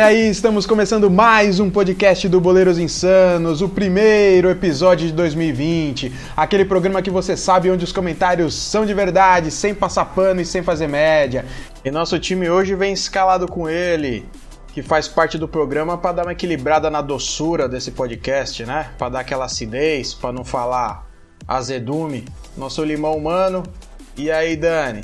Olha aí, estamos começando mais um podcast do Boleiros Insanos, o primeiro episódio de 2020. Aquele programa que você sabe onde os comentários são de verdade, sem passar pano e sem fazer média. E nosso time hoje vem escalado com ele, que faz parte do programa para dar uma equilibrada na doçura desse podcast, né? Para dar aquela acidez, para não falar azedume. Nosso limão humano. E aí, Dani?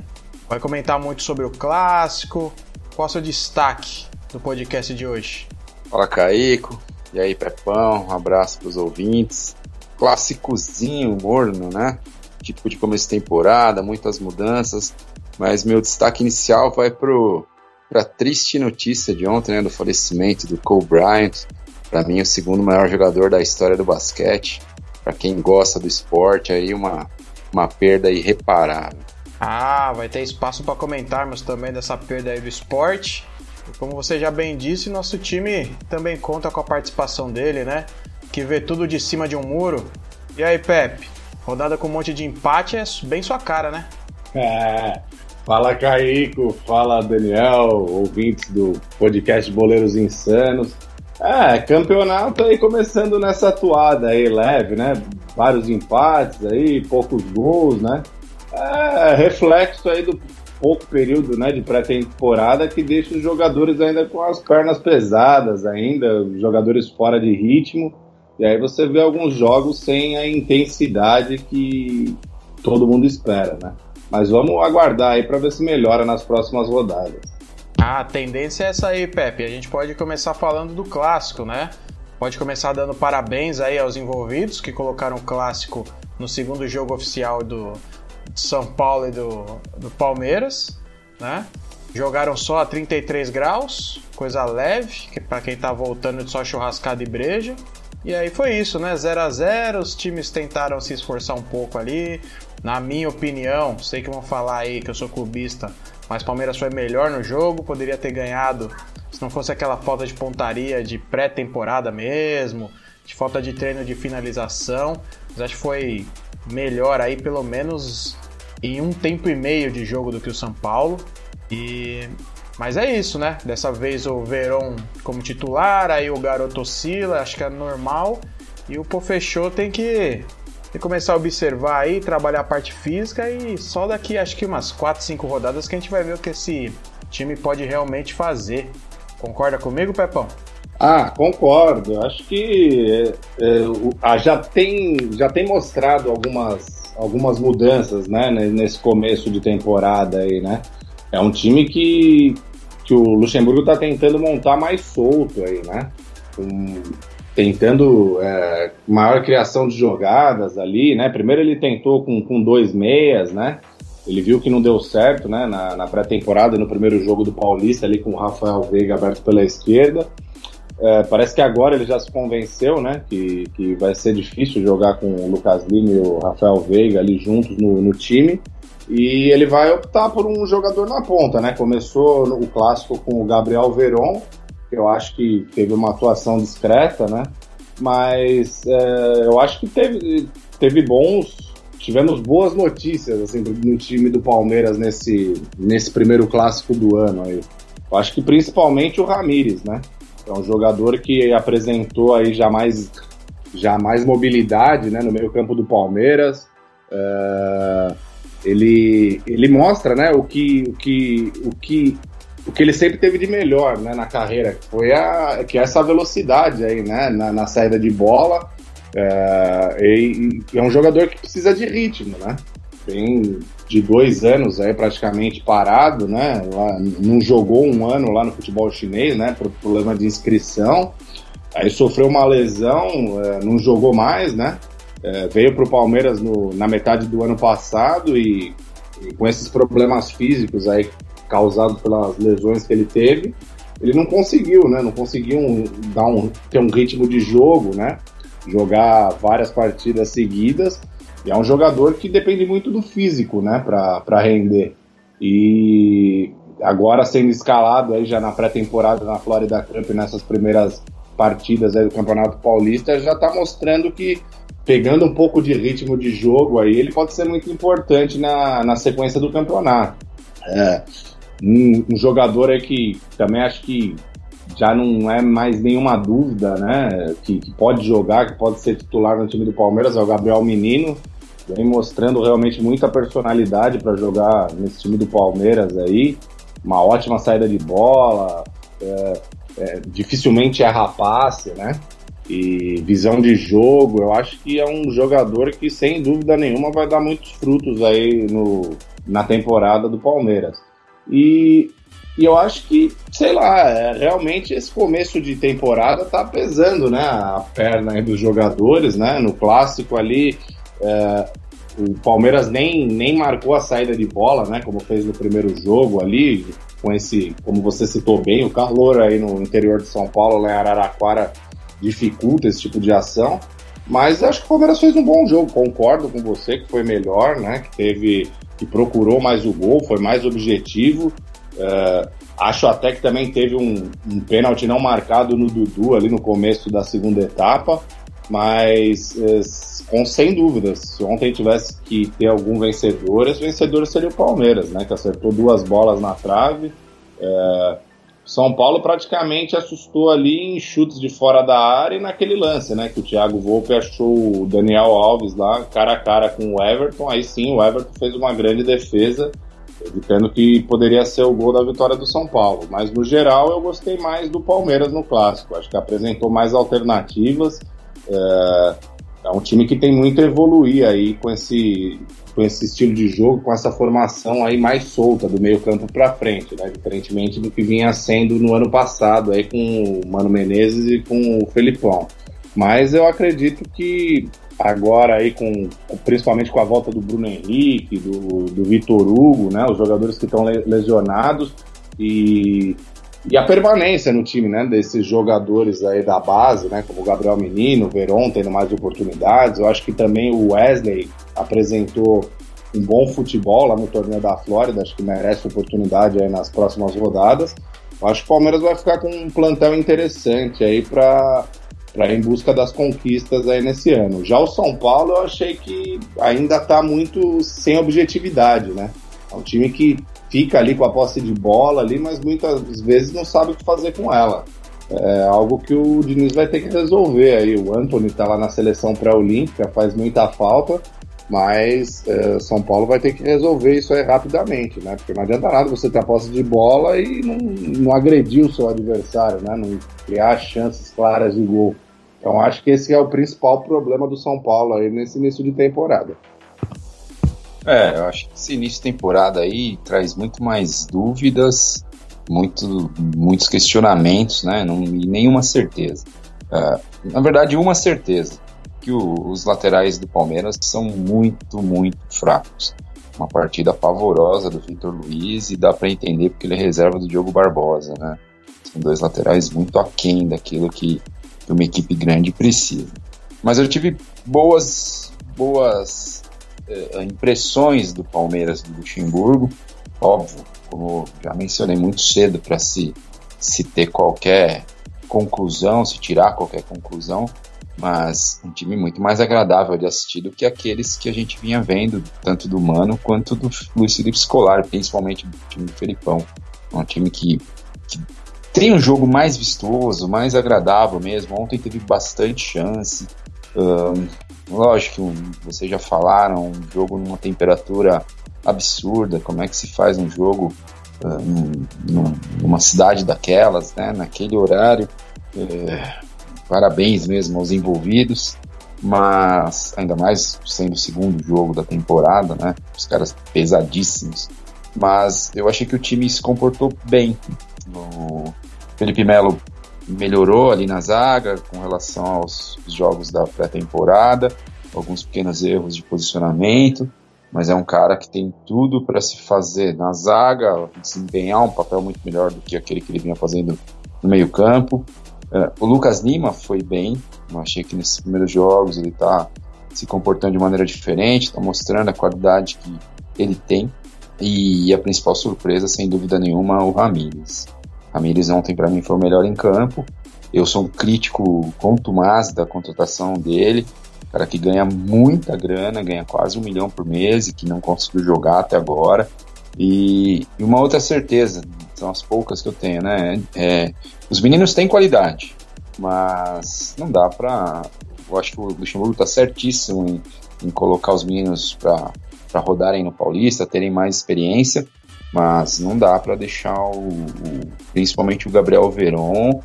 Vai comentar muito sobre o clássico. Qual é o seu destaque do podcast de hoje? Fala, Caico. E aí, Pepão? Um abraço para os ouvintes. Clássicozinho morno, né? Tipo de começo de temporada, muitas mudanças. Mas meu destaque inicial vai pro para a triste notícia de ontem, né, do falecimento do Cole Bryant, para mim o segundo maior jogador da história do basquete. Para quem gosta do esporte, aí uma uma perda irreparável. Ah, vai ter espaço para comentarmos também dessa perda aí do esporte. Como você já bem disse, nosso time também conta com a participação dele, né? Que vê tudo de cima de um muro. E aí, Pepe? Rodada com um monte de empate é bem sua cara, né? É. Fala, Caico. Fala, Daniel, ouvintes do podcast Boleiros Insanos. É, campeonato aí começando nessa atuada aí leve, né? Vários empates aí, poucos gols, né? É reflexo aí do pouco período né, de pré-temporada que deixa os jogadores ainda com as pernas pesadas, ainda, jogadores fora de ritmo. E aí você vê alguns jogos sem a intensidade que todo mundo espera, né? Mas vamos aguardar aí para ver se melhora nas próximas rodadas. A tendência é essa aí, Pepe. A gente pode começar falando do clássico, né? Pode começar dando parabéns aí aos envolvidos que colocaram o clássico no segundo jogo oficial do, são Paulo e do, do Palmeiras, né? Jogaram só a 33 graus, coisa leve, que para quem tá voltando de só churrascada e breja. E aí foi isso, né? 0 a 0 os times tentaram se esforçar um pouco ali. Na minha opinião, sei que vão falar aí que eu sou clubista, mas Palmeiras foi melhor no jogo, poderia ter ganhado se não fosse aquela falta de pontaria de pré-temporada mesmo, de falta de treino de finalização. Mas acho que foi melhor aí, pelo menos em um tempo e meio de jogo do que o São Paulo. E mas é isso, né? Dessa vez o Verón como titular, aí o garoto oscila, acho que é normal. E o Pofechou tem que, tem que começar a observar aí, trabalhar a parte física e só daqui acho que umas 4, 5 rodadas que a gente vai ver o que esse time pode realmente fazer. Concorda comigo, Pepão? Ah, concordo. Acho que é, é, já, tem, já tem mostrado algumas, algumas mudanças né, nesse começo de temporada aí, né? É um time que, que o Luxemburgo está tentando montar mais solto aí, né? Um, tentando é, maior criação de jogadas ali, né? Primeiro ele tentou com, com dois meias, né? Ele viu que não deu certo, né? Na, na pré-temporada, no primeiro jogo do Paulista ali com o Rafael Veiga aberto pela esquerda. É, parece que agora ele já se convenceu, né? Que, que vai ser difícil jogar com o Lucas Lima e o Rafael Veiga ali juntos no, no time. E ele vai optar por um jogador na ponta, né? Começou o clássico com o Gabriel Veron, que eu acho que teve uma atuação discreta, né? Mas é, eu acho que teve, teve bons. Tivemos boas notícias assim, no time do Palmeiras nesse, nesse primeiro clássico do ano aí. Eu acho que principalmente o Ramires, né? É um jogador que apresentou aí já mais, já mais mobilidade né, no meio campo do Palmeiras. Uh, ele, ele mostra né, o, que, o, que, o, que, o que ele sempre teve de melhor né, na carreira, que foi a, que é essa velocidade aí, né, na, na saída de bola. Uh, e, e é um jogador que precisa de ritmo, né? Tem de dois anos aí praticamente parado, né? Lá, não jogou um ano lá no futebol chinês, né? Por problema de inscrição. Aí sofreu uma lesão, é, não jogou mais, né? É, veio para o Palmeiras no, na metade do ano passado e, e, com esses problemas físicos aí causados pelas lesões que ele teve, ele não conseguiu, né? Não conseguiu um, dar um, ter um ritmo de jogo, né? Jogar várias partidas seguidas. E é um jogador que depende muito do físico, né, para render. E agora sendo escalado aí já na pré-temporada na Florida Cup, nessas primeiras partidas aí do Campeonato Paulista, já está mostrando que pegando um pouco de ritmo de jogo aí, ele pode ser muito importante na, na sequência do campeonato. É, um, um jogador aí que também acho que já não é mais nenhuma dúvida, né? Que, que, pode jogar, que pode ser titular no time do Palmeiras, é o Gabriel Menino. Vem mostrando realmente muita personalidade para jogar nesse time do Palmeiras aí. Uma ótima saída de bola, é, é, dificilmente erra passe, né? E visão de jogo, eu acho que é um jogador que sem dúvida nenhuma vai dar muitos frutos aí no, na temporada do Palmeiras. E e eu acho que, sei lá, é, realmente esse começo de temporada tá pesando, né? A perna dos jogadores, né? No clássico ali, é, o Palmeiras nem, nem marcou a saída de bola, né? Como fez no primeiro jogo ali, com esse, como você citou bem, o calor aí no interior de São Paulo, lá em Araraquara, dificulta esse tipo de ação. Mas acho que o Palmeiras fez um bom jogo, concordo com você que foi melhor, né? Que teve, que procurou mais o gol, foi mais objetivo. Uh, acho até que também teve um, um pênalti não marcado no Dudu ali no começo da segunda etapa, mas uh, com sem dúvidas, se ontem tivesse que ter algum vencedor, esse vencedor seria o Palmeiras, né? Que acertou duas bolas na trave. Uh, São Paulo praticamente assustou ali em chutes de fora da área e naquele lance, né? Que o Thiago Volpe achou o Daniel Alves lá cara a cara com o Everton. Aí sim, o Everton fez uma grande defesa evitando que poderia ser o gol da vitória do São Paulo. Mas no geral eu gostei mais do Palmeiras no clássico. Acho que apresentou mais alternativas. É, é um time que tem muito a evoluir aí com esse, com esse estilo de jogo, com essa formação aí mais solta do meio campo para frente, né? Diferentemente do que vinha sendo no ano passado aí com o Mano Menezes e com o Felipão. Mas eu acredito que agora aí com principalmente com a volta do Bruno Henrique, do, do Vitor Hugo, né, os jogadores que estão lesionados e, e a permanência no time, né, desses jogadores aí da base, né, como o Gabriel Menino, o Veron tendo mais oportunidades, eu acho que também o Wesley apresentou um bom futebol lá no torneio da Flórida, acho que merece oportunidade aí nas próximas rodadas. Eu acho que o Palmeiras vai ficar com um plantel interessante aí para para em busca das conquistas aí nesse ano. Já o São Paulo eu achei que ainda está muito sem objetividade, né? É um time que fica ali com a posse de bola ali, mas muitas vezes não sabe o que fazer com ela. É algo que o Diniz vai ter que resolver aí. O Anthony está lá na seleção pré-olímpica, faz muita falta, mas é, São Paulo vai ter que resolver isso aí rapidamente, né? Porque não adianta nada você ter a posse de bola e não, não agredir o seu adversário, né? Não criar chances claras de gol. Então acho que esse é o principal problema do São Paulo aí nesse início de temporada. É, eu acho que esse início de temporada aí traz muito mais dúvidas, muito, muitos questionamentos, né? Não, e nenhuma certeza. Uh, na verdade, uma certeza, que o, os laterais do Palmeiras são muito, muito fracos. Uma partida pavorosa do Vitor Luiz e dá para entender porque ele é reserva do Diogo Barbosa, né? São dois laterais muito aquém daquilo que que uma equipe grande precisa. Mas eu tive boas, boas impressões do Palmeiras do Luxemburgo. Óbvio, como já mencionei muito cedo, para se, se ter qualquer conclusão, se tirar qualquer conclusão, mas um time muito mais agradável de assistir do que aqueles que a gente vinha vendo, tanto do Mano quanto do Luiz Felipe Scolari, principalmente do time do Felipão. Um time que, que tem um jogo mais vistoso, mais agradável mesmo. Ontem teve bastante chance. Um, lógico, vocês já falaram, um jogo numa temperatura absurda. Como é que se faz um jogo um, numa cidade daquelas, né? Naquele horário. É, parabéns mesmo aos envolvidos. Mas ainda mais sendo o segundo jogo da temporada, né? Os caras pesadíssimos. Mas eu achei que o time se comportou bem no, Felipe Melo melhorou ali na zaga com relação aos jogos da pré-temporada, alguns pequenos erros de posicionamento, mas é um cara que tem tudo para se fazer na zaga, desempenhar um papel muito melhor do que aquele que ele vinha fazendo no meio-campo. Uh, o Lucas Lima foi bem, eu achei que nesses primeiros jogos ele está se comportando de maneira diferente, está mostrando a qualidade que ele tem. E a principal surpresa, sem dúvida nenhuma, o Ramires. Ramires ontem para mim foi o melhor em campo. Eu sou um crítico contumaz da contratação dele, cara que ganha muita grana, ganha quase um milhão por mês e que não conseguiu jogar até agora. E, e uma outra certeza, são as poucas que eu tenho, né? É, os meninos têm qualidade, mas não dá pra. Eu acho que o Luxemburgo tá certíssimo em, em colocar os meninos para rodarem no Paulista, terem mais experiência, mas não dá para deixar o, o, principalmente o Gabriel Veron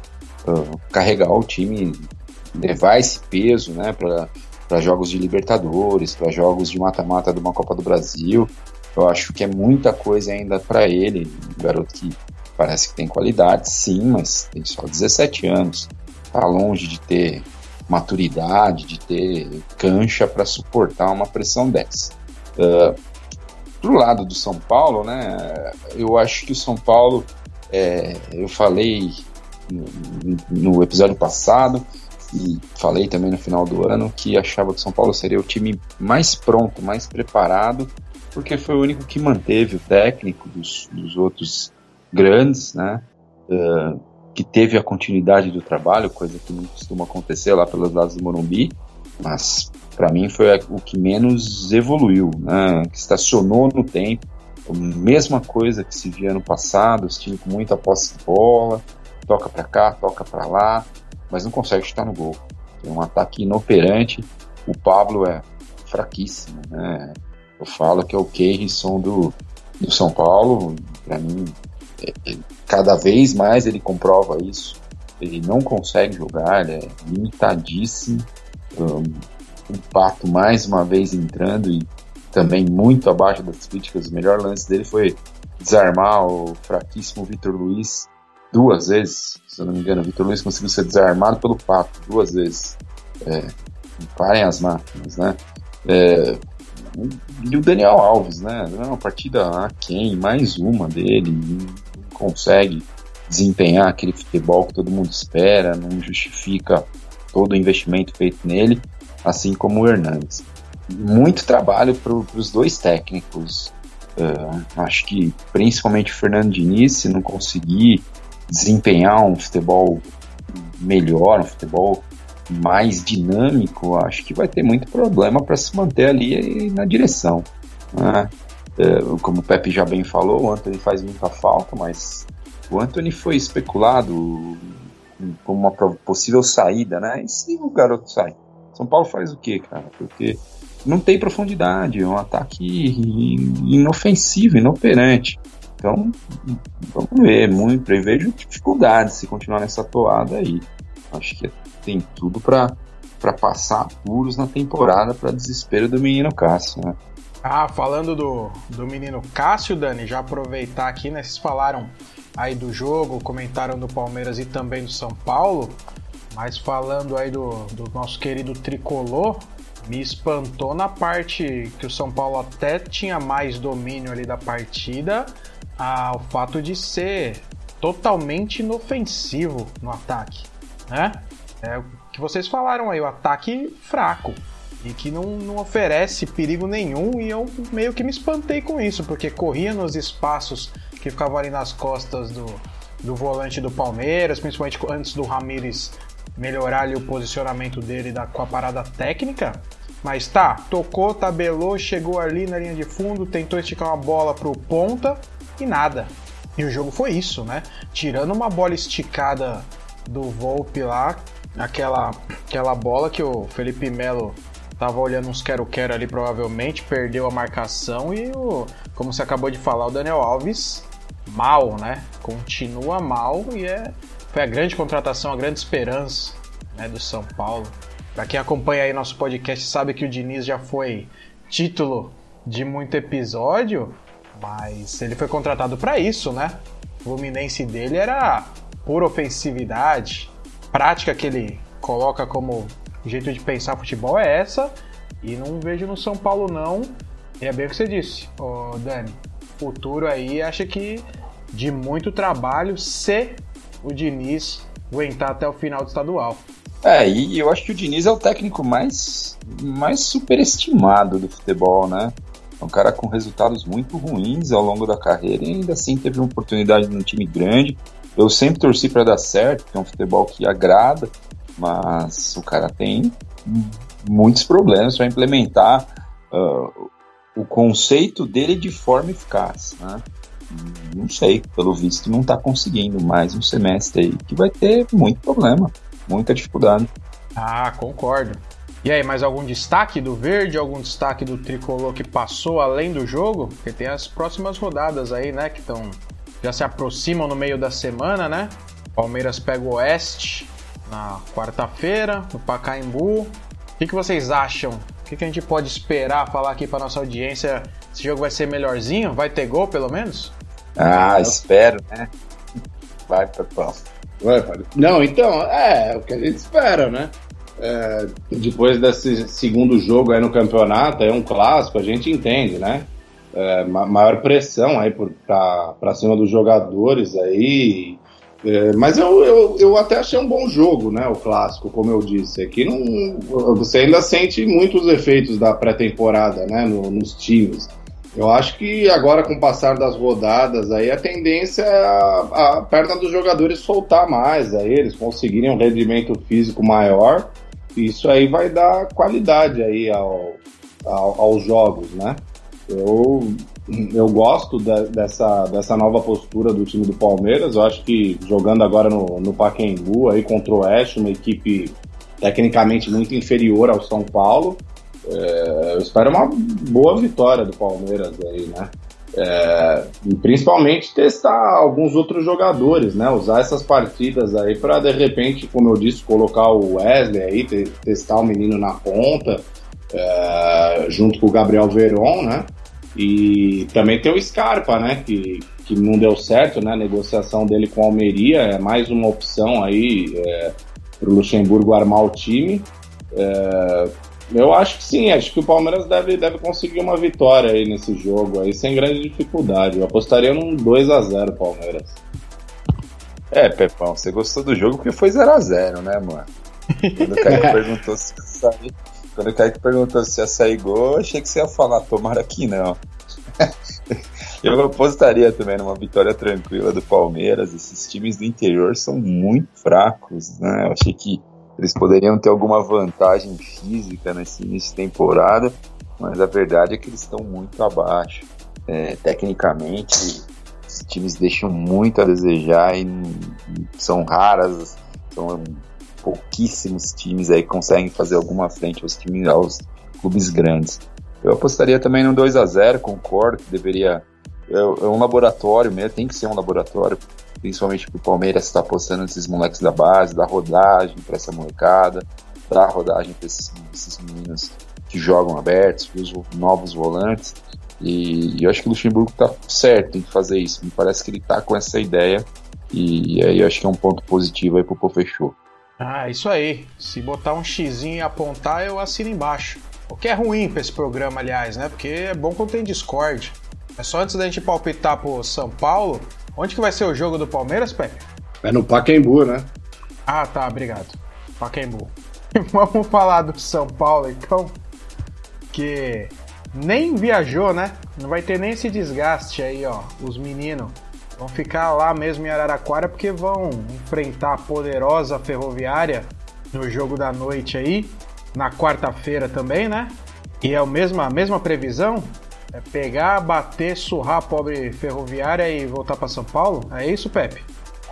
uh, carregar o time, levar esse peso, né, para jogos de Libertadores, para jogos de mata-mata de uma Copa do Brasil. Eu acho que é muita coisa ainda para ele, um garoto que parece que tem qualidade, sim, mas tem só 17 anos, tá longe de ter maturidade, de ter cancha para suportar uma pressão dessa. Uh, pro lado do São Paulo, né, eu acho que o São Paulo, é, eu falei no, no, episódio passado e falei também no final do ano que achava que o São Paulo seria o time mais pronto, mais preparado, porque foi o único que manteve o técnico dos, dos outros grandes, né, uh, que teve a continuidade do trabalho, coisa que não costuma acontecer lá pelos lados do Morumbi, mas para mim foi o que menos evoluiu, né? que estacionou no tempo. A mesma coisa que se via no passado, os times com muita posse de bola, toca para cá, toca para lá, mas não consegue chutar no gol. Tem um ataque inoperante. O Pablo é fraquíssimo, né? Eu falo que é o Keirson do, do São Paulo. Para mim, é, é, cada vez mais ele comprova isso. Ele não consegue jogar, ele é limitadíssimo. Um, o Pato mais uma vez entrando e também muito abaixo das críticas. O melhor lance dele foi desarmar o fraquíssimo Vitor Luiz duas vezes. Se eu não me engano, o Vitor Luiz conseguiu ser desarmado pelo Pato duas vezes. É, parem as máquinas, né? É, e o Daniel Alves, né? É uma partida a quem, mais uma dele, não consegue desempenhar aquele futebol que todo mundo espera, não justifica todo o investimento feito nele assim como o Hernandes. Muito trabalho para os dois técnicos. Uh, acho que principalmente o Fernando Diniz, se não conseguir desempenhar um futebol melhor, um futebol mais dinâmico, acho que vai ter muito problema para se manter ali na direção. Né? Uh, como o Pepe já bem falou, o Anthony faz muita falta, mas o Anthony foi especulado como uma possível saída, né? E se o garoto sai? São Paulo faz o quê, cara? Porque não tem profundidade, é um ataque inofensivo, inoperante. Então, vamos ver, muito, eu vejo dificuldade se continuar nessa toada aí. Acho que tem tudo para para passar apuros na temporada para desespero do menino Cássio, né? Ah, falando do, do menino Cássio, Dani, já aproveitar aqui, né? Vocês falaram aí do jogo, comentaram do Palmeiras e também do São Paulo. Mas falando aí do, do nosso querido tricolor, me espantou na parte que o São Paulo até tinha mais domínio ali da partida, ah, o fato de ser totalmente inofensivo no ataque, né? É o que vocês falaram aí, o ataque fraco e que não, não oferece perigo nenhum e eu meio que me espantei com isso, porque corria nos espaços que ficavam ali nas costas do, do volante do Palmeiras, principalmente antes do Ramires melhorar ali o posicionamento dele da, com a parada técnica. Mas tá, tocou, tabelou, chegou ali na linha de fundo, tentou esticar uma bola pro ponta e nada. E o jogo foi isso, né? Tirando uma bola esticada do Volpe lá, aquela, aquela bola que o Felipe Melo tava olhando uns quero-quero ali provavelmente, perdeu a marcação e o, como você acabou de falar, o Daniel Alves mal, né? Continua mal e é foi a grande contratação, a grande esperança né, do São Paulo. Para quem acompanha aí nosso podcast sabe que o Diniz já foi título de muito episódio, mas ele foi contratado para isso, né? O Fluminense dele era pura ofensividade, prática que ele coloca como jeito de pensar futebol é essa, e não vejo no São Paulo não. E é bem o que você disse, ô Dani. Futuro aí acha que de muito trabalho se o Diniz aguentar até o final do estadual. É, e eu acho que o Diniz é o técnico mais, mais superestimado do futebol, né? É um cara com resultados muito ruins ao longo da carreira e ainda assim teve uma oportunidade num time grande. Eu sempre torci para dar certo, que é um futebol que agrada, mas o cara tem muitos problemas para implementar uh, o conceito dele de forma eficaz, né? Não sei, pelo visto não está conseguindo mais um semestre aí que vai ter muito problema, muita dificuldade. Ah, concordo. E aí, mais algum destaque do verde, algum destaque do tricolor que passou além do jogo? Porque tem as próximas rodadas aí, né, que estão já se aproximam no meio da semana, né? Palmeiras pega o Oeste na quarta-feira, no Pacaembu. O que, que vocês acham? O que, que a gente pode esperar falar aqui para nossa audiência? Esse jogo vai ser melhorzinho? Vai ter gol, pelo menos? Ah, espero, né? Vai, Pepão. Vai, Não, então, é, é o que a gente espera, né? É, depois desse segundo jogo aí no campeonato, é um clássico, a gente entende, né? É, maior pressão aí para cima dos jogadores aí. É, mas eu, eu, eu até achei um bom jogo, né? O clássico, como eu disse. Aqui não, você ainda sente muitos efeitos da pré-temporada, né? No, nos times. Eu acho que agora, com o passar das rodadas, aí a tendência é a, a perna dos jogadores soltar mais, aí eles conseguirem um rendimento físico maior. Isso aí vai dar qualidade aí ao, ao, aos jogos, né? Eu, eu gosto de, dessa, dessa nova postura do time do Palmeiras. Eu acho que jogando agora no, no Pacaembu aí contra o Oeste, uma equipe tecnicamente muito inferior ao São Paulo, é, eu espero uma boa vitória do Palmeiras aí, né? É, e principalmente testar alguns outros jogadores, né? Usar essas partidas aí para de repente, como eu disse, colocar o Wesley aí, te, testar o menino na ponta, é, junto com o Gabriel Veron, né? E também tem o Scarpa, né? Que, que não deu certo, né? A negociação dele com a Almeria é mais uma opção aí é, para o Luxemburgo armar o time. É, eu acho que sim, acho que o Palmeiras deve, deve conseguir uma vitória aí nesse jogo aí, sem grande dificuldade. Eu apostaria num 2 a 0 Palmeiras. É, Pepão, você gostou do jogo porque foi 0 a 0 né, mano? Quando o Kaique perguntou se ia sair, quando o Kaique perguntou se ia sair gol, achei que você ia falar, tomara que não. eu apostaria também numa vitória tranquila do Palmeiras. Esses times do interior são muito fracos, né? Eu achei que eles poderiam ter alguma vantagem física nesse início de temporada, mas a verdade é que eles estão muito abaixo. É, tecnicamente, os times deixam muito a desejar e são raras, são pouquíssimos times aí conseguem fazer alguma frente aos times, aos clubes grandes. Eu apostaria também no 2 a 0 concordo que deveria. É, é um laboratório mesmo, tem que ser um laboratório principalmente porque o Palmeiras está apostando nesses moleques da base, dar rodagem para essa molecada, dar rodagem para esses, esses, meninos que jogam abertos, os novos volantes. E, e eu acho que o Luxemburgo está certo em fazer isso. Me parece que ele está com essa ideia e aí eu acho que é um ponto positivo aí pro Pofechou. Ah, isso aí. Se botar um xizinho e apontar, eu assino embaixo. O que é ruim para esse programa, aliás, né? Porque é bom quando tem Discord. É só antes da gente palpitar pro São Paulo, Onde que vai ser o jogo do Palmeiras, Pepe? É no Pacaembu, né? Ah, tá, obrigado. Pacaembu. Vamos falar do São Paulo, então. Que nem viajou, né? Não vai ter nem esse desgaste aí, ó. Os meninos vão ficar lá mesmo em Araraquara porque vão enfrentar a poderosa ferroviária no jogo da noite aí. Na quarta-feira também, né? E é a mesma, a mesma previsão? É pegar, bater, surrar a pobre ferroviária e voltar para São Paulo? É isso, Pepe?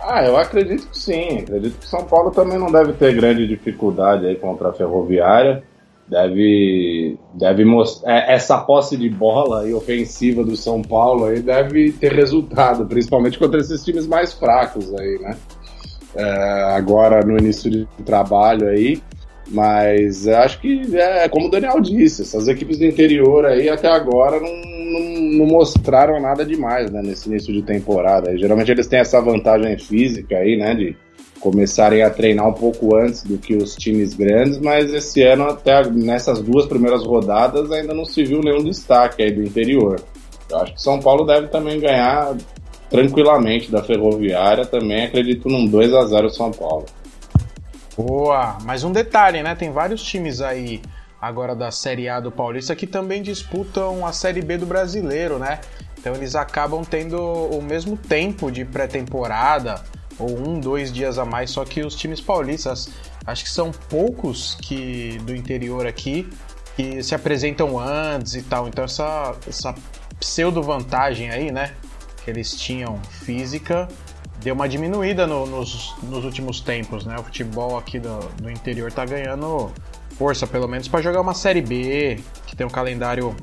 Ah, eu acredito que sim. Acredito que São Paulo também não deve ter grande dificuldade aí contra a ferroviária. Deve, deve mostrar é, essa posse de bola e ofensiva do São Paulo aí deve ter resultado, principalmente contra esses times mais fracos aí, né? É, agora no início de trabalho aí, mas acho que é como o Daniel disse, essas equipes do interior aí até agora não, não, não mostraram nada demais né, nesse início de temporada. geralmente eles têm essa vantagem física aí, né? De começarem a treinar um pouco antes do que os times grandes, mas esse ano, até nessas duas primeiras rodadas, ainda não se viu nenhum destaque aí do interior. Eu acho que São Paulo deve também ganhar tranquilamente da Ferroviária, também acredito num 2 a 0 São Paulo. Boa! Mas um detalhe, né? Tem vários times aí agora da Série A do Paulista que também disputam a Série B do Brasileiro, né? Então eles acabam tendo o mesmo tempo de pré-temporada, ou um, dois dias a mais, só que os times paulistas, acho que são poucos que do interior aqui que se apresentam antes e tal. Então essa, essa pseudo vantagem aí, né? que eles tinham física deu uma diminuída no, nos, nos últimos tempos, né? O futebol aqui do, do interior tá ganhando força, pelo menos para jogar uma série B, que tem um calendário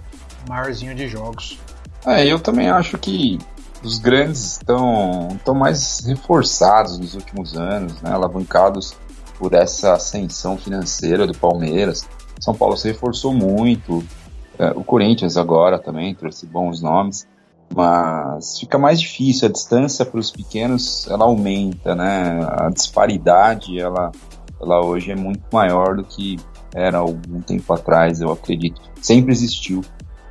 maiorzinho de jogos. É, eu também acho que os grandes estão, estão mais reforçados nos últimos anos, né? alavancados por essa ascensão financeira do Palmeiras. São Paulo se reforçou muito, é, o Corinthians agora também trouxe bons nomes mas fica mais difícil, a distância para os pequenos ela aumenta, né? A disparidade ela, ela hoje é muito maior do que era algum tempo atrás, eu acredito. Sempre existiu,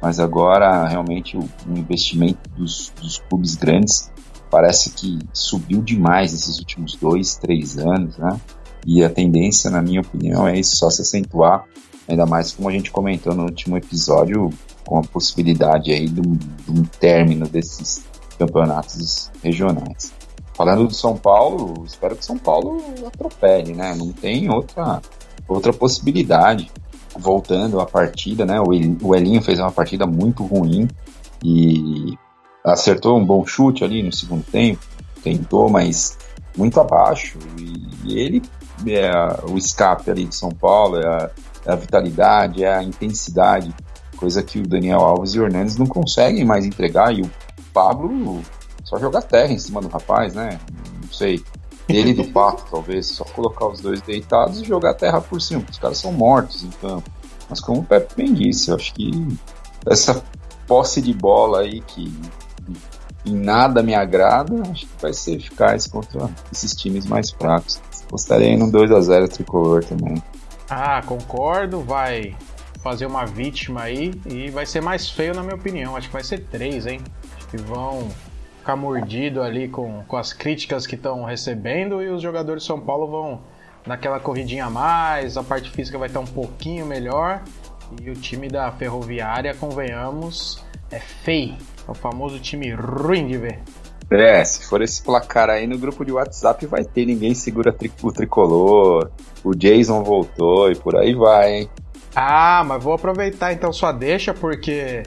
mas agora realmente o, investimento dos, dos clubes grandes parece que subiu demais nesses últimos dois, três anos, né? E a tendência, na minha opinião, é isso só se acentuar, ainda mais como a gente comentou no último episódio, com a possibilidade aí de um, de um término desses campeonatos regionais. Falando do São Paulo, espero que São Paulo atropele, né? Não tem outra, outra possibilidade. Voltando à partida, né? O Elinho fez uma partida muito ruim e acertou um bom chute ali no segundo tempo, tentou, mas muito abaixo. E ele é o escape ali de São Paulo, é a, é a vitalidade, é a intensidade coisa que o Daniel Alves e o Hernandes não conseguem mais entregar, e o Pablo só joga terra em cima do rapaz, né? Não sei. Ele do Pato, talvez, só colocar os dois deitados e jogar a terra por cima, os caras são mortos em campo. Mas como o Pepe bem disse, eu acho que essa posse de bola aí que em nada me agrada, acho que vai ser eficaz contra esses times mais fracos. Gostaria num 2 a 0 tricolor também. Ah, concordo, vai fazer uma vítima aí e vai ser mais feio na minha opinião. Acho que vai ser três, hein? Acho que vão ficar mordido ali com, com as críticas que estão recebendo e os jogadores de São Paulo vão naquela corridinha a mais, a parte física vai estar um pouquinho melhor e o time da Ferroviária, convenhamos, é feio. É o famoso time ruim de ver. É, se for esse placar aí no grupo de WhatsApp vai ter, ninguém segura o tricolor, o Jason voltou e por aí vai, hein? Ah, mas vou aproveitar então sua deixa, porque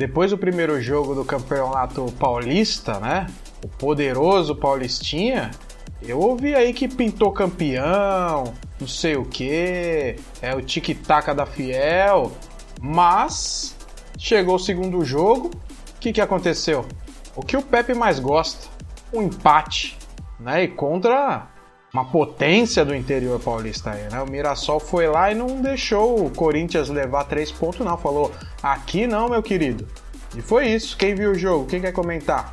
depois do primeiro jogo do Campeonato Paulista, né? O poderoso Paulistinha, eu ouvi aí que pintou campeão, não sei o que, é o tic-tac da Fiel, mas chegou o segundo jogo, o que, que aconteceu? O que o Pepe mais gosta? Um empate, né? E contra uma potência do interior paulista aí, né? O Mirassol foi lá e não deixou o Corinthians levar três pontos, não. Falou, aqui não, meu querido. E foi isso. Quem viu o jogo? Quem quer comentar?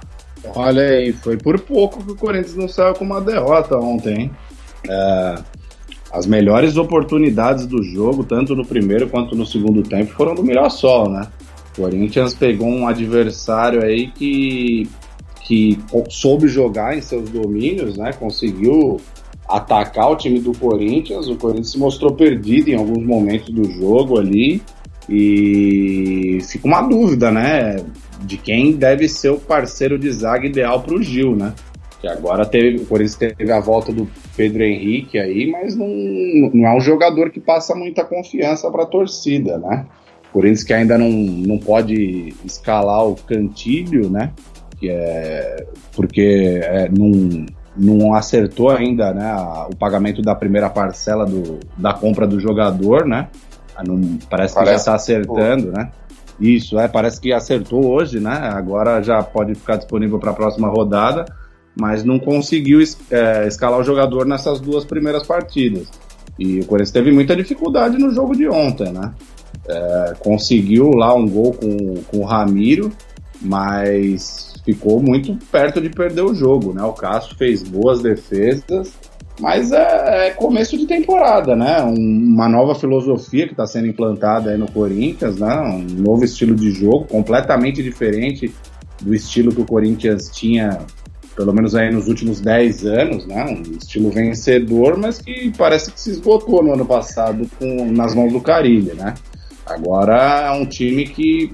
Olha aí, foi por pouco que o Corinthians não saiu com uma derrota ontem, hein? É, as melhores oportunidades do jogo, tanto no primeiro quanto no segundo tempo, foram do Mirassol, né? O Corinthians pegou um adversário aí que, que soube jogar em seus domínios, né? Conseguiu atacar o time do Corinthians. O Corinthians se mostrou perdido em alguns momentos do jogo ali. E fica uma dúvida, né? De quem deve ser o parceiro de zaga ideal para o Gil, né? Que agora teve, o Corinthians teve a volta do Pedro Henrique aí, mas não, não é um jogador que passa muita confiança para a torcida, né? O Corinthians que ainda não, não pode escalar o Cantilho, né? Que é porque é, não, não acertou ainda né, o pagamento da primeira parcela do, da compra do jogador, né? Ah, não, parece, parece que já está acertando, né? Isso, é, parece que acertou hoje, né? Agora já pode ficar disponível para a próxima rodada, mas não conseguiu é, escalar o jogador nessas duas primeiras partidas. E o Corinthians teve muita dificuldade no jogo de ontem, né? É, conseguiu lá um gol com, com o Ramiro, mas ficou muito perto de perder o jogo, né? O Castro fez boas defesas, mas é, é começo de temporada, né? Um, uma nova filosofia que está sendo implantada aí no Corinthians, né? Um novo estilo de jogo, completamente diferente do estilo que o Corinthians tinha, pelo menos aí nos últimos 10 anos, né? Um estilo vencedor, mas que parece que se esgotou no ano passado com, nas mãos do Carilli, né? Agora é um time que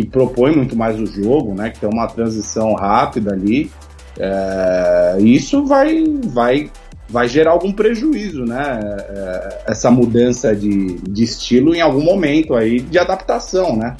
que propõe muito mais o jogo, né? Que tem uma transição rápida ali. É, isso vai, vai, vai gerar algum prejuízo, né? É, essa mudança de, de estilo em algum momento aí de adaptação, né?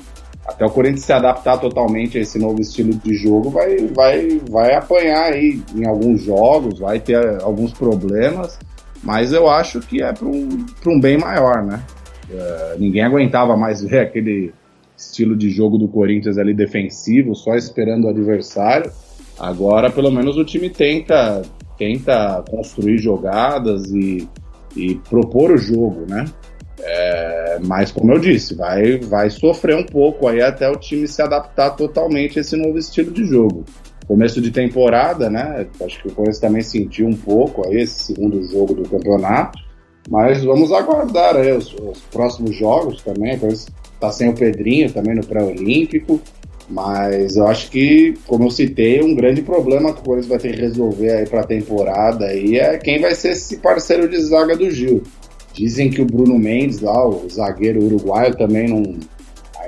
até o Corinthians se adaptar totalmente a esse novo estilo de jogo, vai, vai, vai apanhar aí em alguns jogos, vai ter alguns problemas, mas eu acho que é para um, um bem maior, né? Uh, ninguém aguentava mais ver aquele estilo de jogo do Corinthians ali defensivo, só esperando o adversário. Agora, pelo menos, o time tenta, tenta construir jogadas e, e propor o jogo, né? É, mas, como eu disse, vai, vai sofrer um pouco aí até o time se adaptar totalmente a esse novo estilo de jogo. Começo de temporada, né? Acho que o Corinthians também sentiu um pouco aí esse segundo jogo do campeonato. Mas vamos aguardar aí os, os próximos jogos também. O Corinthians tá sem o Pedrinho também no pré-olímpico. Mas eu acho que, como eu citei, um grande problema que o Corinthians vai ter que resolver aí para a temporada aí é quem vai ser esse parceiro de zaga do Gil. Dizem que o Bruno Mendes, lá, o zagueiro uruguaio, também não,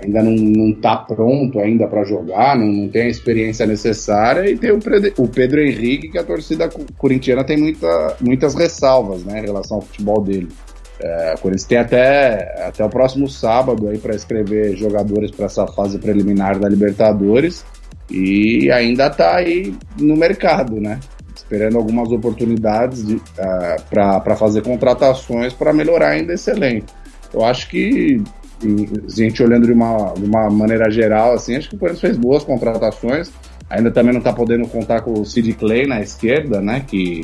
ainda não, não tá pronto ainda para jogar, não, não tem a experiência necessária. E tem o, o Pedro Henrique, que a torcida corintiana tem muita, muitas ressalvas né, em relação ao futebol dele. É, o Corinthians tem até, até o próximo sábado aí para escrever jogadores para essa fase preliminar da Libertadores e ainda está aí no mercado, né? esperando algumas oportunidades uh, ah, para fazer contratações para melhorar ainda esse elenco. Eu acho que, a gente olhando de uma, de uma maneira geral, assim, acho que o Corinthians fez boas contratações. Ainda também não está podendo contar com o Sid Clay na esquerda, né? Que,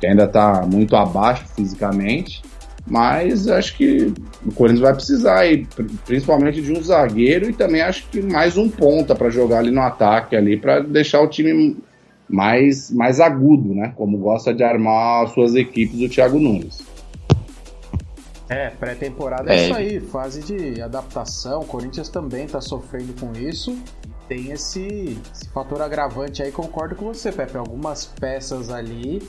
que ainda está muito abaixo fisicamente. Mas acho que o Corinthians vai precisar aí, principalmente de um zagueiro e também acho que mais um ponta para jogar ali no ataque ali para deixar o time mais, mais agudo, né? Como gosta de armar suas equipes o Thiago Nunes. É, pré-temporada é. é. isso aí, fase de adaptação. O Corinthians também está sofrendo com isso. Tem esse, esse fator agravante aí, concordo com você, Pepe. Algumas peças ali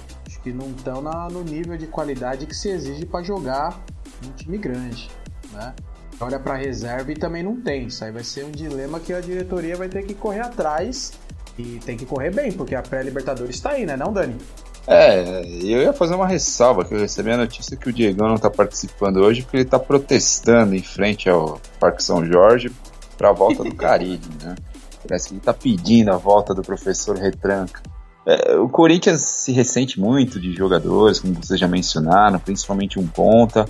que não estão no nível de qualidade que se exige para jogar um time grande, né? Olha para reserva e também não tem. Isso aí vai ser um dilema que a diretoria vai ter que correr atrás e tem que correr bem, porque a pré-Libertadores está aí, né, não, Dani? É, eu ia fazer uma ressalva, que eu recebi a notícia que o Diegão não está participando hoje porque ele está protestando em frente ao Parque São Jorge para a volta do Caribe, né? Parece que ele está pedindo a volta do professor Retranca. É, o Corinthians se ressente muito de jogadores, como vocês já mencionaram, principalmente um ponta.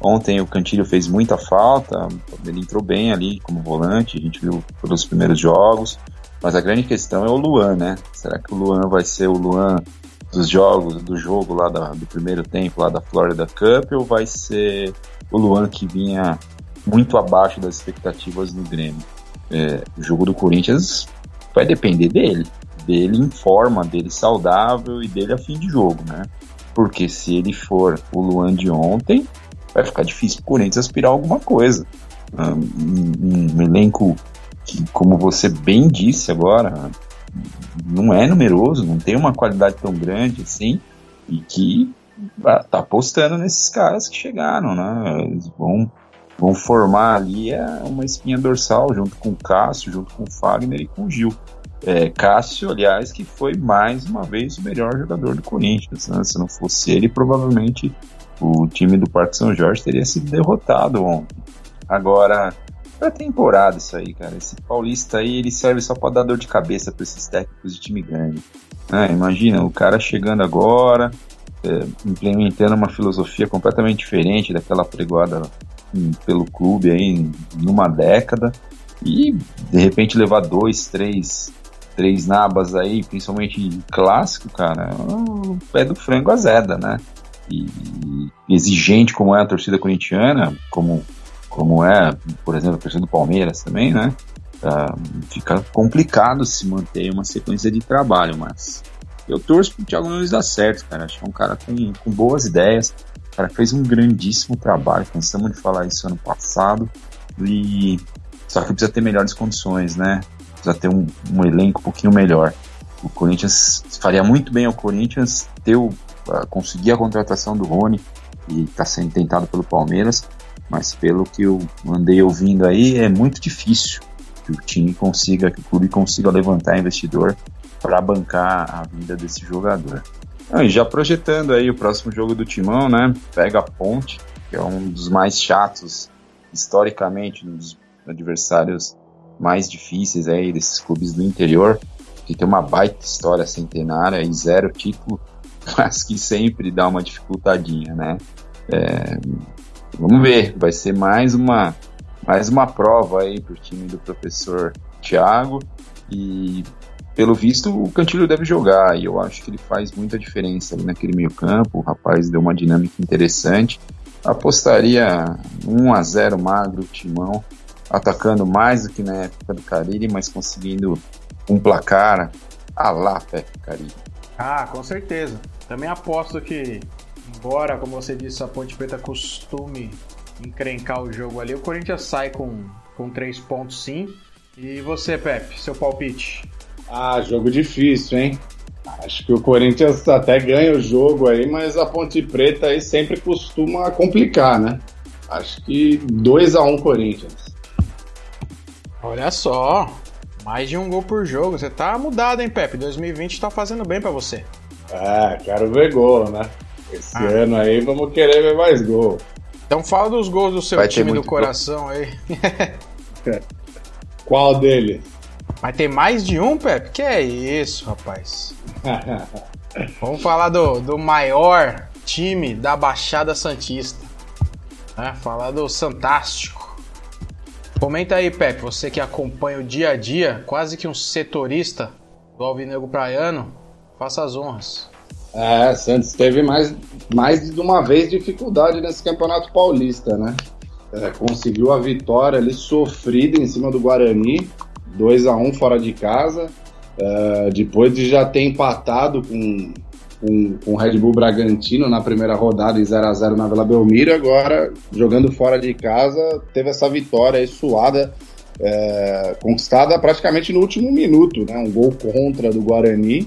Ontem o Cantilho fez muita falta, ele entrou bem ali como volante, a gente viu pelos primeiros jogos. Mas a grande questão é o Luan, né? Será que o Luan vai ser o Luan dos jogos, do jogo lá da, do primeiro tempo, lá da Florida Cup, ou vai ser o Luan que vinha muito abaixo das expectativas no Grêmio? É, o jogo do Corinthians vai depender dele, dele em forma, dele saudável e dele a fim de jogo, né? Porque se ele for o Luan de ontem, vai ficar difícil pro Corinthians aspirar alguma coisa. Um, um elenco que, como você bem disse agora, não é numeroso, não tem uma qualidade tão grande assim, e que tá apostando nesses caras que chegaram, né? Eles vão, vão formar ali é, uma espinha dorsal junto com o Cássio, junto com o Fagner e com o Gil. É, Cássio, aliás, que foi mais uma vez o melhor jogador do Corinthians. Né? Se não fosse ele, provavelmente o time do Parque São Jorge teria sido derrotado ontem. Agora, pra temporada isso aí, cara. Esse paulista aí, ele serve só pra dar dor de cabeça pra esses técnicos de time grande. É, imagina, o cara chegando agora, é, implementando uma filosofia completamente diferente daquela pregoada um, pelo clube aí numa década e de repente levar dois, três, três nabas aí, principalmente clássico, cara, é o pé do frango azeda, né? E, e exigente como é a torcida corintiana, como como é, por exemplo, a questão do Palmeiras também, né? Uh, fica complicado se manter uma sequência de trabalho, mas eu torço pro Thiago Nunes dar certo, cara. Acho que é um cara com, com boas ideias. O cara fez um grandíssimo trabalho, cansamos de falar isso ano passado. E só que precisa ter melhores condições, né? Precisa ter um, um elenco um pouquinho melhor. O Corinthians faria muito bem ao Corinthians ter o, uh, conseguir a contratação do Rony e está sendo tentado pelo Palmeiras mas pelo que eu andei ouvindo aí, é muito difícil que o time consiga, que o clube consiga levantar investidor para bancar a vinda desse jogador. Ah, e já projetando aí o próximo jogo do Timão, né? Pega a Ponte, que é um dos mais chatos historicamente, um dos adversários mais difíceis aí desses clubes do interior, que tem uma baita história centenária e zero título, mas que sempre dá uma dificultadinha, né? É, vamos ver, vai ser mais uma mais uma prova aí para o time do professor Thiago e pelo visto o Cantilho deve jogar e eu acho que ele faz muita diferença ali naquele meio campo, o rapaz deu uma dinâmica interessante, apostaria 1 a 0 magro Timão, atacando mais do que na época do Cariri, mas conseguindo um placar a lá Pepe Cariri. Ah, com certeza. Também aposto que, embora, como você disse, a Ponte Preta costume encrencar o jogo ali, o Corinthians sai com, com três pontos sim. E você, Pepe, seu palpite? Ah, jogo difícil, hein? Acho que o Corinthians até ganha o jogo aí, mas a Ponte Preta aí sempre costuma complicar, né? Acho que 2 a 1 um Corinthians. Olha só, mais de um gol por jogo. Você tá mudado, hein, Pepe? 2020 tá fazendo bem para você. É, quero ver gol, né? Esse ah. ano aí vamos querer ver mais gol. Então fala dos gols do seu Vai time do coração gol. aí. Qual dele? Vai ter mais de um, Pepe? Que é isso, rapaz? Vamos falar do, do maior time da Baixada Santista. Né? Falar do Santástico. Comenta aí, Pepe, você que acompanha o dia a dia, quase que um setorista do Alvinegro Praiano, faça as honras. É, Santos teve mais, mais de uma vez dificuldade nesse Campeonato Paulista, né? É, conseguiu a vitória ali sofrida em cima do Guarani, 2 a 1 fora de casa. É, depois de já ter empatado com, com, com o Red Bull Bragantino na primeira rodada em 0 a 0 na Vila Belmiro, agora jogando fora de casa, teve essa vitória aí suada, é, conquistada praticamente no último minuto, né? Um gol contra do Guarani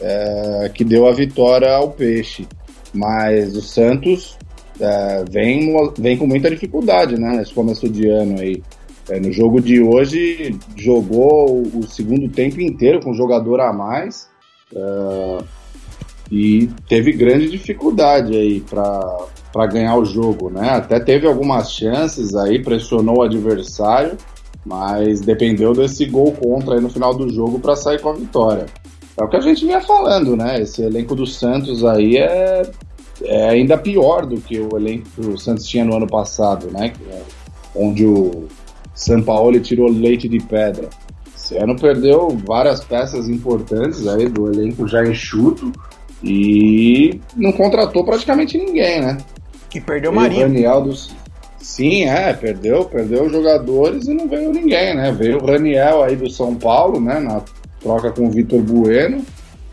é, que deu a vitória ao Peixe. Mas o Santos é, vem, vem com muita dificuldade, né? Nesse começo de ano aí. É, no jogo de hoje, jogou o segundo tempo inteiro com jogador a mais é, e teve grande dificuldade aí para ganhar o jogo, né? Até teve algumas chances aí, pressionou o adversário, mas dependeu desse gol contra aí no final do jogo para sair com a vitória. É o que a gente vinha falando, né? Esse elenco do Santos aí é, é ainda pior do que o elenco que o Santos tinha no ano passado, né? É onde o São Paulo tirou leite de pedra. Esse ano perdeu várias peças importantes aí do elenco já enxuto e não contratou praticamente ninguém, né? E perdeu o Marinho. Raniel dos... Sim, é, perdeu, perdeu jogadores e não veio ninguém, né? Veio o Raniel aí do São Paulo, né? Na troca com o Vitor Bueno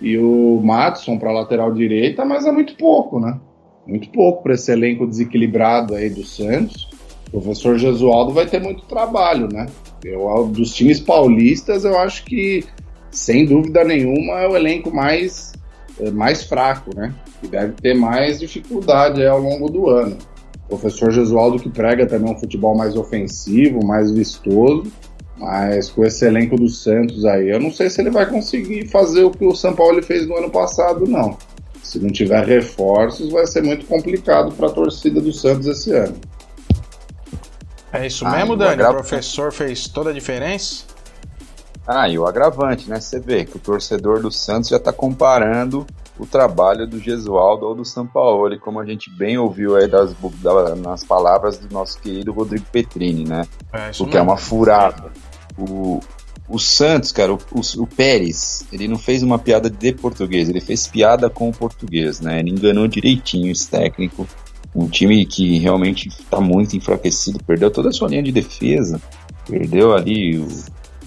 e o Matson para lateral direita, mas é muito pouco, né? Muito pouco para esse elenco desequilibrado aí do Santos. O professor Jesualdo vai ter muito trabalho, né? Eu, dos times paulistas, eu acho que, sem dúvida nenhuma, é o elenco mais, mais fraco, né? Que deve ter mais dificuldade ao longo do ano. O professor Jesualdo que prega também um futebol mais ofensivo, mais vistoso, mas com esse elenco do Santos aí, eu não sei se ele vai conseguir fazer o que o São Paulo fez no ano passado, não. Se não tiver reforços, vai ser muito complicado para a torcida do Santos esse ano. É isso ah, mesmo, Dani? O professor fez toda a diferença? Ah, e o agravante, né? Você vê que o torcedor do Santos já está comparando o trabalho do Gesualdo ou do Sampaoli, como a gente bem ouviu aí das, das, nas palavras do nosso querido Rodrigo Petrini, né? É, o que é uma furada. O, o Santos, cara, o, o, o, Pérez, ele não fez uma piada de português, ele fez piada com o português, né? Ele enganou direitinho esse técnico. Um time que realmente está muito enfraquecido, perdeu toda a sua linha de defesa, perdeu ali o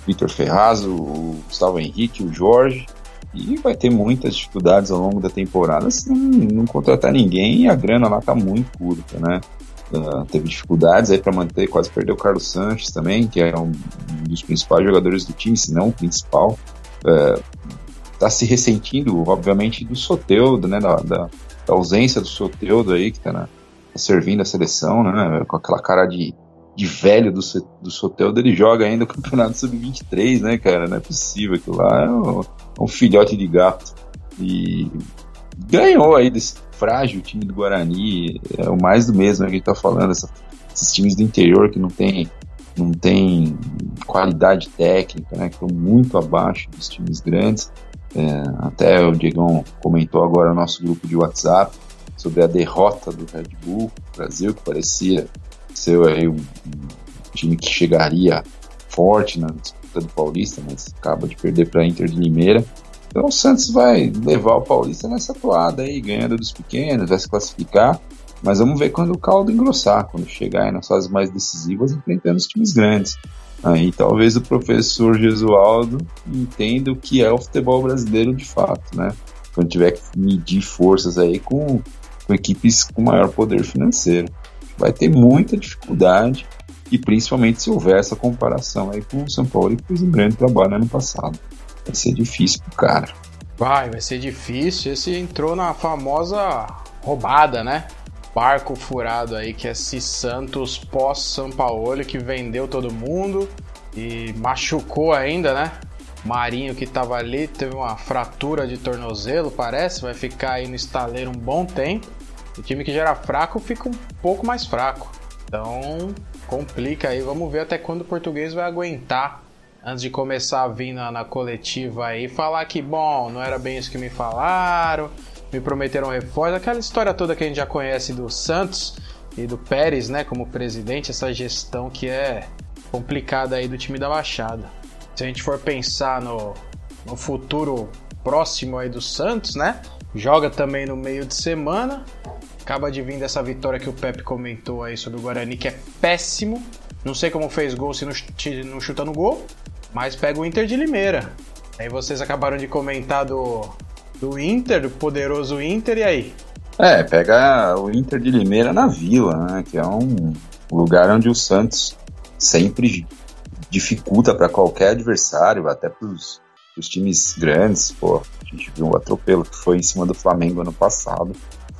Vitor Ferraz, o Gustavo Henrique, o Jorge, e vai ter muitas dificuldades ao longo da temporada se não, não contratar ninguém e a grana lá tá muito curta, né? Uh, teve dificuldades aí para manter, quase perdeu o Carlos Sanches também, que é um, dos principais jogadores do time, se não o principal. Uh, tá se ressentindo, obviamente, do Soteudo, né? Da, da, da ausência do Soteudo aí, que tá, na, tá servindo a seleção, né? Com aquela cara de, de velho do, do Soteudo, ele joga ainda o Campeonato Sub-23, né, cara? Não é possível aquilo lá. É um, é um filhote de gato. E ganhou aí desse frágil time do Guarani, é o mais do mesmo que a gente tá falando, essa, esses times do interior que não tem não tem qualidade técnica, né? Que estão muito abaixo dos times grandes. É, até o Diegão comentou agora no nosso grupo de WhatsApp sobre a derrota do Red Bull Brasil, que parecia ser aí um time que chegaria forte na disputa do Paulista, mas acaba de perder para a Inter de Limeira. Então o Santos vai levar o Paulista nessa toada aí, ganhando dos pequenos, vai se classificar. Mas vamos ver quando o caldo engrossar, quando chegar nas fases mais decisivas, enfrentando os times grandes. Aí talvez o professor Gesualdo entenda o que é o futebol brasileiro de fato, né? Quando tiver que medir forças aí com, com equipes com maior poder financeiro. Vai ter muita dificuldade e principalmente se houver essa comparação aí com o São Paulo que fez um grande trabalho no ano passado. Vai ser difícil pro cara. Vai, vai ser difícil. Esse entrou na famosa roubada, né? barco furado aí que é esse Santos pós São Paulo que vendeu todo mundo e machucou ainda, né? Marinho que tava ali teve uma fratura de tornozelo, parece, vai ficar aí no estaleiro um bom tempo. O time que já era fraco fica um pouco mais fraco. Então complica aí, vamos ver até quando o português vai aguentar antes de começar a vir na, na coletiva aí falar que bom, não era bem isso que me falaram me prometeram reforço, aquela história toda que a gente já conhece do Santos e do Pérez, né, como presidente, essa gestão que é complicada aí do time da Baixada. Se a gente for pensar no, no futuro próximo aí do Santos, né, joga também no meio de semana, acaba de vir dessa vitória que o Pepe comentou aí sobre o Guarani, que é péssimo, não sei como fez gol se não chuta no gol, mas pega o Inter de Limeira. Aí vocês acabaram de comentar do, do Inter, do poderoso Inter, e aí? É, pega o Inter de Limeira na Vila, né? Que é um lugar onde o Santos sempre dificulta para qualquer adversário, até para os times grandes. Pô, a gente viu um atropelo que foi em cima do Flamengo ano passado.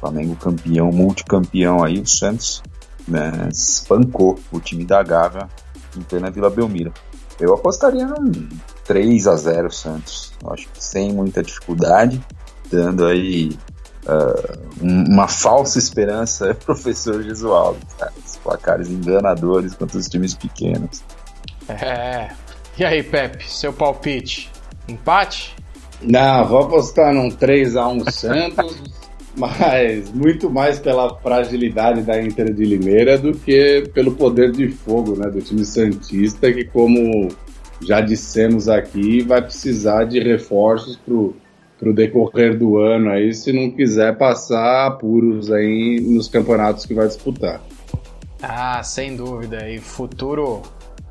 Flamengo campeão, multicampeão aí, o Santos né, espancou o time da Gávea em plena Vila Belmiro. Eu apostaria num 3 a 0 Santos. Acho que sem muita dificuldade, dando aí uh, uma falsa esperança professor Gesualdo. Cara. Os placares enganadores contra os times pequenos. É. E aí, Pepe, seu palpite? Empate? Não, vou apostar num 3 a 1 Santos, mas muito mais pela fragilidade da Inter de Limeira do que pelo poder de fogo né, do time Santista, que como já dissemos aqui, vai precisar de reforços para o decorrer do ano aí, se não quiser passar apuros aí nos campeonatos que vai disputar. Ah, sem dúvida. E futuro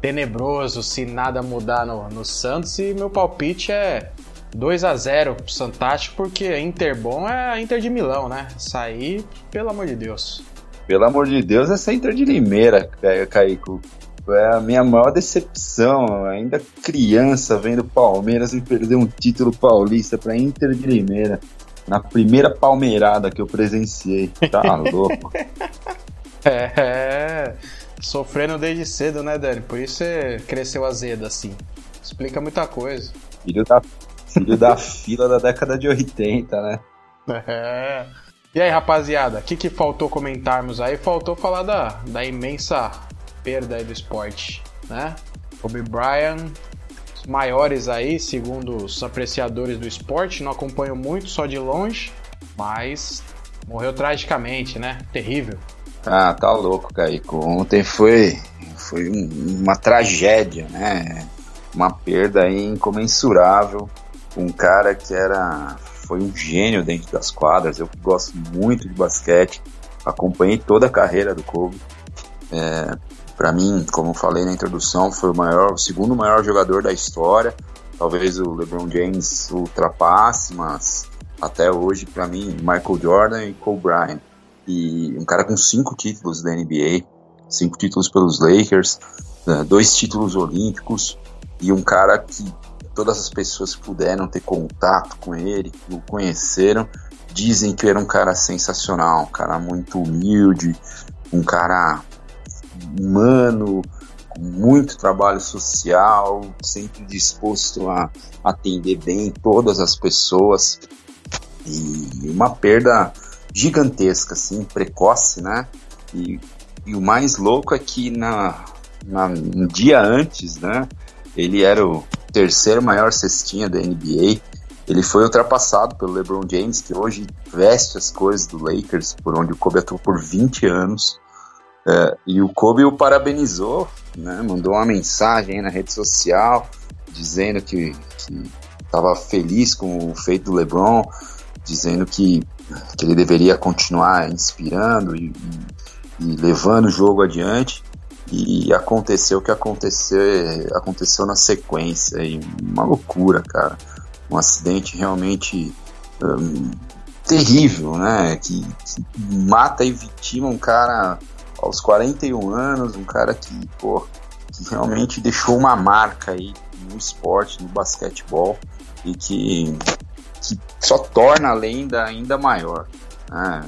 tenebroso se nada mudar no, no Santos. E meu palpite é 2 a 0 pro Santástico, porque Inter bom é a Inter de Milão, né? Sair, pelo amor de Deus. Pelo amor de Deus, essa Inter de Limeira, Caico. É a minha maior decepção, ainda criança, vendo Palmeiras e perder um título paulista para Inter de Limeira. Na primeira palmeirada que eu presenciei. Tá louco. é, sofrendo desde cedo, né, Dani? Por isso você cresceu azedo assim. Explica muita coisa. Filho da, filho da fila da década de 80, né? É. E aí, rapaziada, o que, que faltou comentarmos aí? Faltou falar da, da imensa perda do esporte, né? Kobe Bryant, os maiores aí, segundo os apreciadores do esporte, não acompanho muito, só de longe, mas morreu tragicamente, né? Terrível. Ah, tá louco, Caico. Ontem foi, foi uma tragédia, né? Uma perda incomensurável. Um cara que era foi um gênio dentro das quadras. Eu gosto muito de basquete, acompanhei toda a carreira do Kobe. É, para mim, como falei na introdução, foi o maior, o segundo maior jogador da história. Talvez o LeBron James ultrapasse, mas até hoje, para mim, Michael Jordan e Kobe Bryant. E um cara com cinco títulos da NBA, cinco títulos pelos Lakers, né, dois títulos olímpicos, e um cara que todas as pessoas que puderam ter contato com ele, que o conheceram, dizem que era um cara sensacional, um cara muito humilde, um cara humano, com muito trabalho social, sempre disposto a atender bem todas as pessoas. E uma perda gigantesca, assim, precoce, né? E, e o mais louco é que na, na, um dia antes, né? Ele era o terceiro maior cestinha da NBA. Ele foi ultrapassado pelo LeBron James, que hoje veste as cores do Lakers, por onde o Kobe atuou por 20 anos. É, e o Kobe o parabenizou, né? Mandou uma mensagem na rede social dizendo que estava feliz com o feito do LeBron, dizendo que, que ele deveria continuar inspirando e, e, e levando o jogo adiante. E aconteceu o que aconteceu, aconteceu na sequência. E uma loucura, cara. Um acidente realmente um, terrível, né? Que, que, mata e vitima um cara aos 41 anos, um cara que, pô, que realmente deixou uma marca aí no esporte, no basquetebol, e que, que só torna a lenda ainda maior. Né?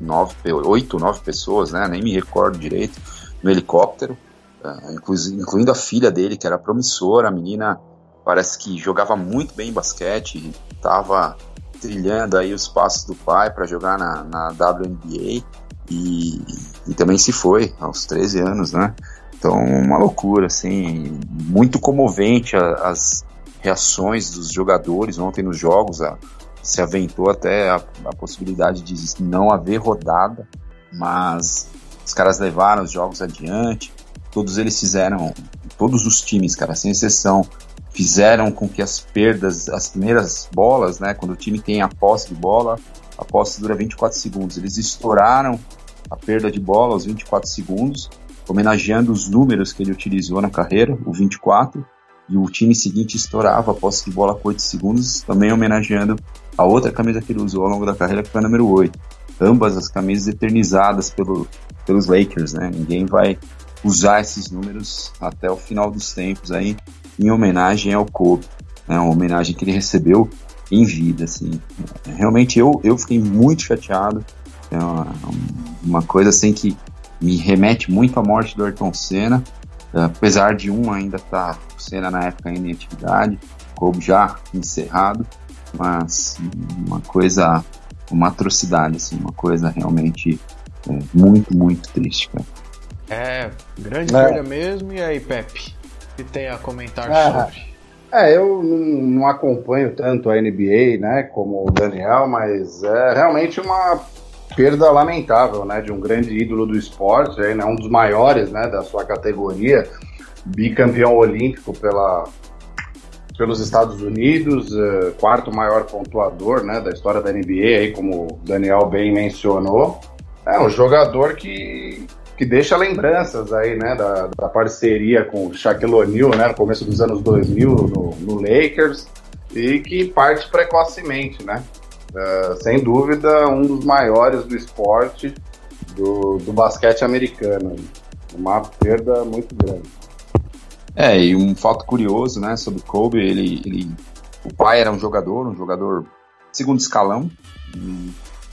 Nove, oito, nove pessoas, né? nem me recordo direito, no helicóptero, uh, incluindo a filha dele, que era promissora, a menina parece que jogava muito bem basquete, estava trilhando aí os passos do pai para jogar na, na WNBA e, e, também se foi aos 13 anos, né? Então, uma loucura, assim, muito comovente as reações dos jogadores ontem nos jogos, a, se aventou até a, a possibilidade de não haver rodada, mas os caras levaram os jogos adiante, todos eles fizeram, todos os times, cara, sem exceção, fizeram com que as perdas, as primeiras bolas, né, quando o time tem a posse de bola, a posse dura 24 segundos, eles estouraram a perda de bola aos 24 segundos, homenageando os números que ele utilizou na carreira, o 24, e o time seguinte estourava a posse de bola com 8 segundos, também homenageando a outra camisa que ele usou ao longo da carreira, que foi a número 8. Ambas as camisas eternizadas pelo, pelos Lakers, né? Ninguém vai usar esses números até o final dos tempos aí, em homenagem ao Kobe, né? Uma homenagem que ele recebeu em vida, assim. Realmente eu, eu fiquei muito chateado, é uma, uma coisa assim que me remete muito à morte do Ayrton Senna, apesar de um ainda estar tá, Senna na época ainda em atividade, Kobe já encerrado, mas uma coisa, uma atrocidade, assim, uma coisa realmente é, muito, muito triste, cara. É, grande é. perda mesmo. E aí, Pepe, o que tem a comentar é. sobre? É, eu não, acompanho tanto a NBA, né, como o Daniel, mas é realmente uma perda lamentável, né, de um grande ídolo do esporte, né, um dos maiores, né, da sua categoria, bicampeão olímpico pela, pelos Estados Unidos, uh, quarto maior pontuador, né, da história da NBA, aí como o Daniel bem mencionou, é um jogador que, que deixa lembranças aí, né, da, da parceria com o Shaquille O'Neal, né, no começo dos anos 2000 no, no Lakers, e que parte precocemente, né, Uh, sem dúvida, um dos maiores do esporte do, do basquete americano. Uma perda muito grande. É, e um fato curioso, né, sobre Kobe, ele, ele o pai era um jogador, um jogador segundo escalão,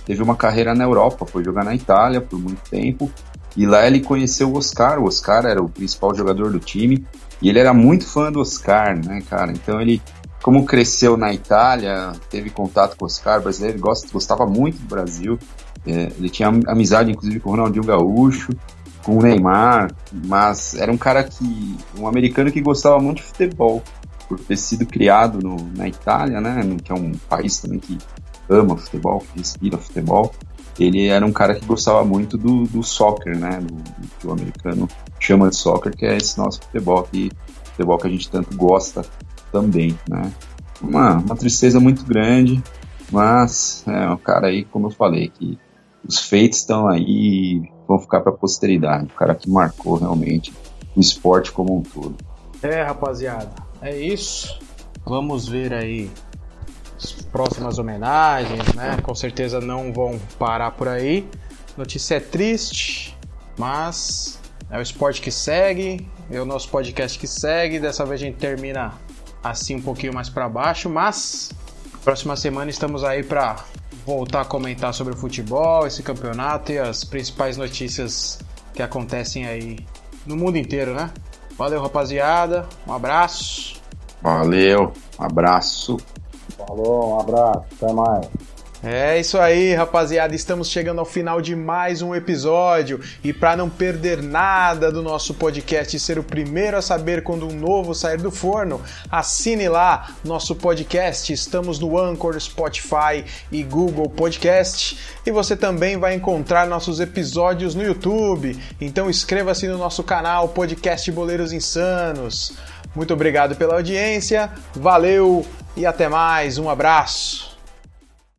teve uma carreira na Europa, foi jogar na Itália por muito tempo, e lá ele conheceu o Oscar, o Oscar era o principal jogador do time, e ele era muito fã do Oscar, né, cara, então ele como cresceu na Itália, teve contato com os caras brasileiros, gostava muito do Brasil. É, ele tinha amizade, inclusive, com o Ronaldinho Gaúcho, com o Neymar, mas era um cara que. um americano que gostava muito de futebol, por ter sido criado no, na Itália, né? Que é um país também que ama futebol, que respira futebol. Ele era um cara que gostava muito do, do soccer, né? Do, do que o americano chama de soccer, que é esse nosso futebol aqui, futebol que a gente tanto gosta também, né? Uma, uma tristeza muito grande, mas é um cara aí, como eu falei, que os feitos estão aí vão ficar para a posteridade. O cara que marcou realmente o esporte como um todo. É, rapaziada, é isso. Vamos ver aí as próximas homenagens, né? Com certeza não vão parar por aí. Notícia é triste, mas é o esporte que segue, é o nosso podcast que segue. Dessa vez a gente termina assim um pouquinho mais para baixo, mas próxima semana estamos aí para voltar a comentar sobre o futebol, esse campeonato e as principais notícias que acontecem aí no mundo inteiro, né? Valeu, rapaziada. Um abraço. Valeu, um abraço. Falou, um abraço. Até mais. É isso aí, rapaziada. Estamos chegando ao final de mais um episódio. E para não perder nada do nosso podcast e ser o primeiro a saber quando um novo sair do forno, assine lá nosso podcast. Estamos no Anchor, Spotify e Google Podcast. E você também vai encontrar nossos episódios no YouTube. Então inscreva-se no nosso canal Podcast Boleiros Insanos. Muito obrigado pela audiência, valeu e até mais. Um abraço.